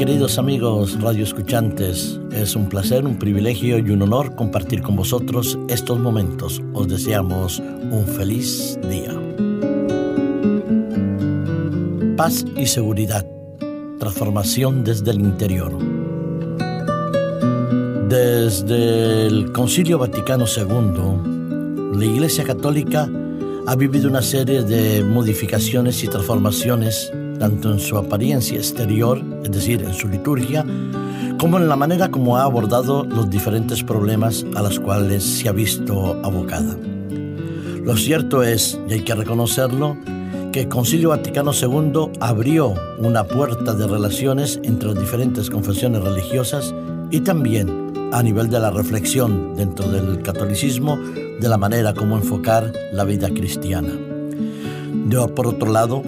queridos amigos radioescuchantes, es un placer, un privilegio y un honor compartir con vosotros estos momentos. Os deseamos un feliz día. Paz y seguridad, transformación desde el interior. Desde el Concilio Vaticano II, la Iglesia Católica ha vivido una serie de modificaciones y transformaciones tanto en su apariencia exterior, es decir, en su liturgia, como en la manera como ha abordado los diferentes problemas a los cuales se ha visto abocada. Lo cierto es, y hay que reconocerlo, que el Concilio Vaticano II abrió una puerta de relaciones entre las diferentes confesiones religiosas y también a nivel de la reflexión dentro del catolicismo de la manera como enfocar la vida cristiana. De, por otro lado,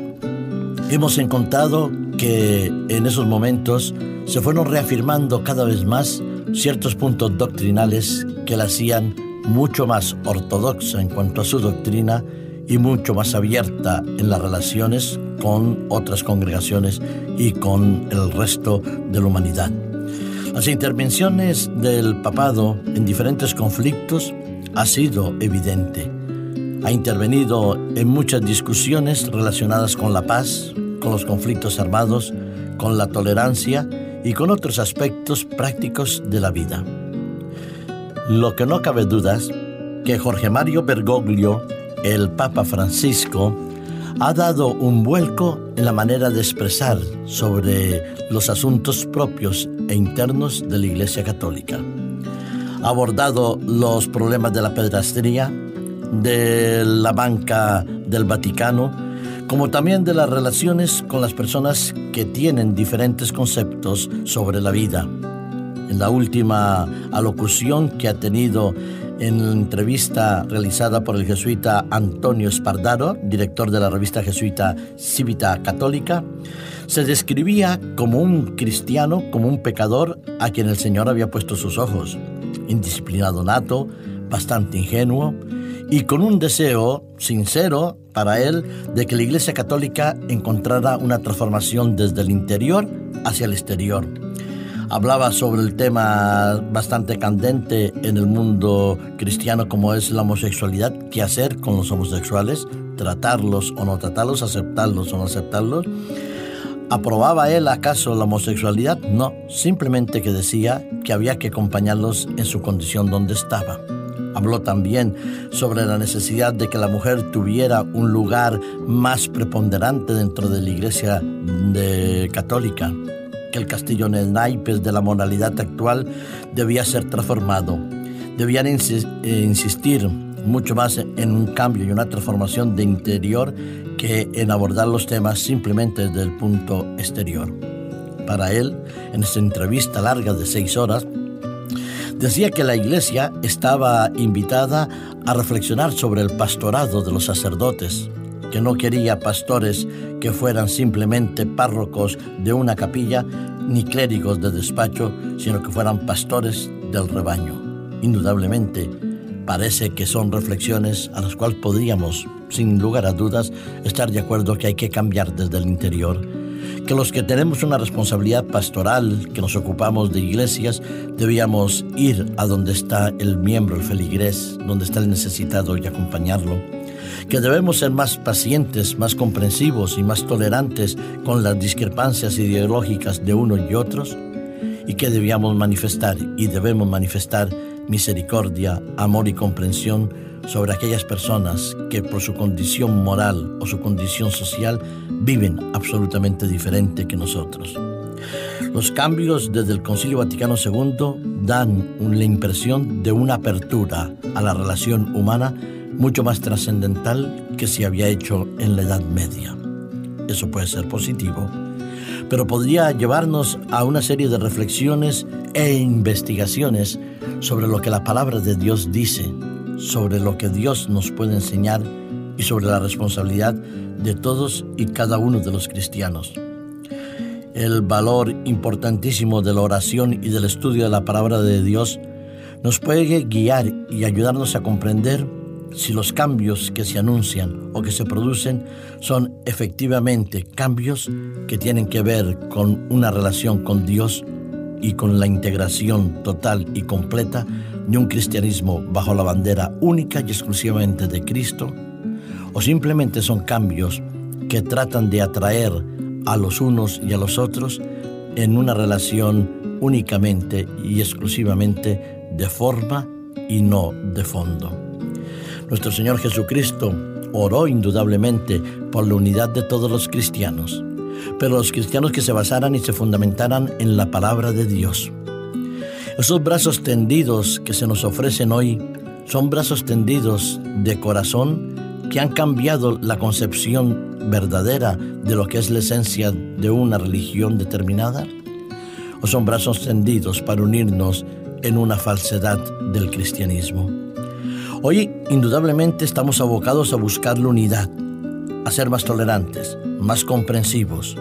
hemos encontrado que en esos momentos se fueron reafirmando cada vez más ciertos puntos doctrinales que la hacían mucho más ortodoxa en cuanto a su doctrina y mucho más abierta en las relaciones con otras congregaciones y con el resto de la humanidad. Las intervenciones del papado en diferentes conflictos ha sido evidente. Ha intervenido en muchas discusiones relacionadas con la paz, con los conflictos armados, con la tolerancia y con otros aspectos prácticos de la vida. Lo que no cabe dudas que Jorge Mario Bergoglio, el Papa Francisco, ha dado un vuelco en la manera de expresar sobre los asuntos propios e internos de la Iglesia Católica. Ha abordado los problemas de la pedrastería, de la banca del Vaticano, como también de las relaciones con las personas que tienen diferentes conceptos sobre la vida. En la última alocución que ha tenido en la entrevista realizada por el jesuita Antonio Spardaro, director de la revista jesuita Civita Católica, se describía como un cristiano, como un pecador a quien el Señor había puesto sus ojos, indisciplinado nato, bastante ingenuo, y con un deseo sincero para él de que la Iglesia Católica encontrara una transformación desde el interior hacia el exterior. Hablaba sobre el tema bastante candente en el mundo cristiano como es la homosexualidad, qué hacer con los homosexuales, tratarlos o no tratarlos, aceptarlos o no aceptarlos. ¿Aprobaba él acaso la homosexualidad? No, simplemente que decía que había que acompañarlos en su condición donde estaba. Habló también sobre la necesidad de que la mujer tuviera un lugar más preponderante dentro de la iglesia católica, que el castillo en naipes de la moralidad actual debía ser transformado. Debían eh, insistir mucho más en un cambio y una transformación de interior que en abordar los temas simplemente desde el punto exterior. Para él, en esta entrevista larga de seis horas, decía que la iglesia estaba invitada a reflexionar sobre el pastorado de los sacerdotes, que no quería pastores que fueran simplemente párrocos de una capilla ni clérigos de despacho, sino que fueran pastores del rebaño. Indudablemente, parece que son reflexiones a las cuales podríamos, sin lugar a dudas, estar de acuerdo que hay que cambiar desde el interior que los que tenemos una responsabilidad pastoral, que nos ocupamos de iglesias, debíamos ir a donde está el miembro, el feligrés, donde está el necesitado y acompañarlo. Que debemos ser más pacientes, más comprensivos y más tolerantes con las discrepancias ideológicas de unos y otros. Y que debíamos manifestar y debemos manifestar misericordia, amor y comprensión sobre aquellas personas que por su condición moral o su condición social viven absolutamente diferente que nosotros. Los cambios desde el Concilio Vaticano II dan la impresión de una apertura a la relación humana mucho más trascendental que se había hecho en la Edad Media. Eso puede ser positivo, pero podría llevarnos a una serie de reflexiones e investigaciones sobre lo que la palabra de Dios dice sobre lo que Dios nos puede enseñar y sobre la responsabilidad de todos y cada uno de los cristianos. El valor importantísimo de la oración y del estudio de la palabra de Dios nos puede guiar y ayudarnos a comprender si los cambios que se anuncian o que se producen son efectivamente cambios que tienen que ver con una relación con Dios y con la integración total y completa de un cristianismo bajo la bandera única y exclusivamente de Cristo, o simplemente son cambios que tratan de atraer a los unos y a los otros en una relación únicamente y exclusivamente de forma y no de fondo. Nuestro Señor Jesucristo oró indudablemente por la unidad de todos los cristianos, pero los cristianos que se basaran y se fundamentaran en la palabra de Dios. Esos brazos tendidos que se nos ofrecen hoy son brazos tendidos de corazón que han cambiado la concepción verdadera de lo que es la esencia de una religión determinada? ¿O son brazos tendidos para unirnos en una falsedad del cristianismo? Hoy indudablemente estamos abocados a buscar la unidad, a ser más tolerantes, más comprensivos,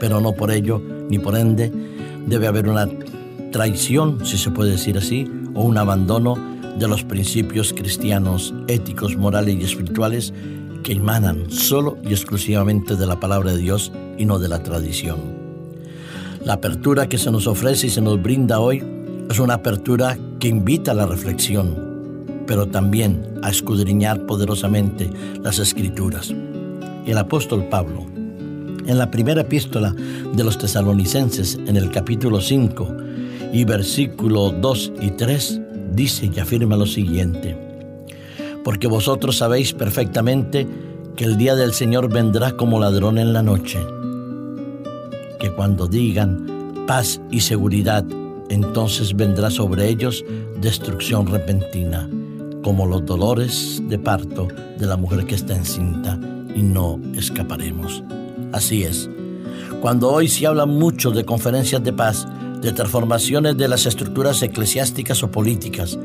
pero no por ello ni por ende debe haber una traición, si se puede decir así, o un abandono de los principios cristianos, éticos, morales y espirituales que emanan solo y exclusivamente de la palabra de Dios y no de la tradición. La apertura que se nos ofrece y se nos brinda hoy es una apertura que invita a la reflexión, pero también a escudriñar poderosamente las escrituras. El apóstol Pablo, en la primera epístola de los tesalonicenses, en el capítulo 5 y versículo 2 y 3, dice y afirma lo siguiente, porque vosotros sabéis perfectamente que el día del Señor vendrá como ladrón en la noche, que cuando digan paz y seguridad, entonces vendrá sobre ellos destrucción repentina como los dolores de parto de la mujer que está encinta y no escaparemos. Así es. Cuando hoy se habla mucho de conferencias de paz, de transformaciones de las estructuras eclesiásticas o políticas,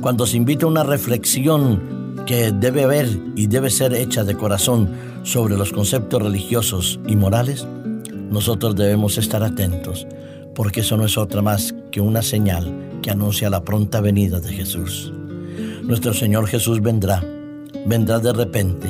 cuando se invita a una reflexión que debe haber y debe ser hecha de corazón sobre los conceptos religiosos y morales, nosotros debemos estar atentos, porque eso no es otra más que una señal que anuncia la pronta venida de Jesús. Nuestro Señor Jesús vendrá, vendrá de repente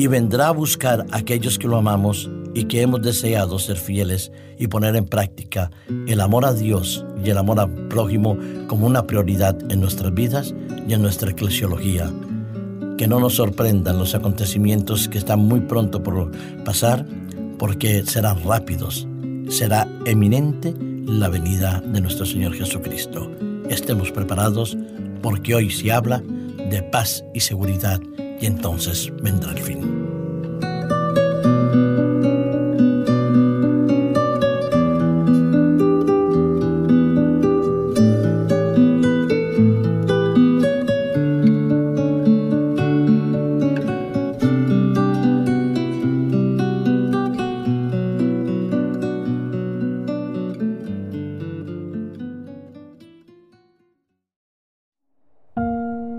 y vendrá a buscar a aquellos que lo amamos y que hemos deseado ser fieles y poner en práctica el amor a Dios y el amor al prójimo como una prioridad en nuestras vidas y en nuestra eclesiología. Que no nos sorprendan los acontecimientos que están muy pronto por pasar, porque serán rápidos. Será eminente la venida de nuestro Señor Jesucristo. Estemos preparados porque hoy se habla de paz y seguridad y entonces vendrá el fin.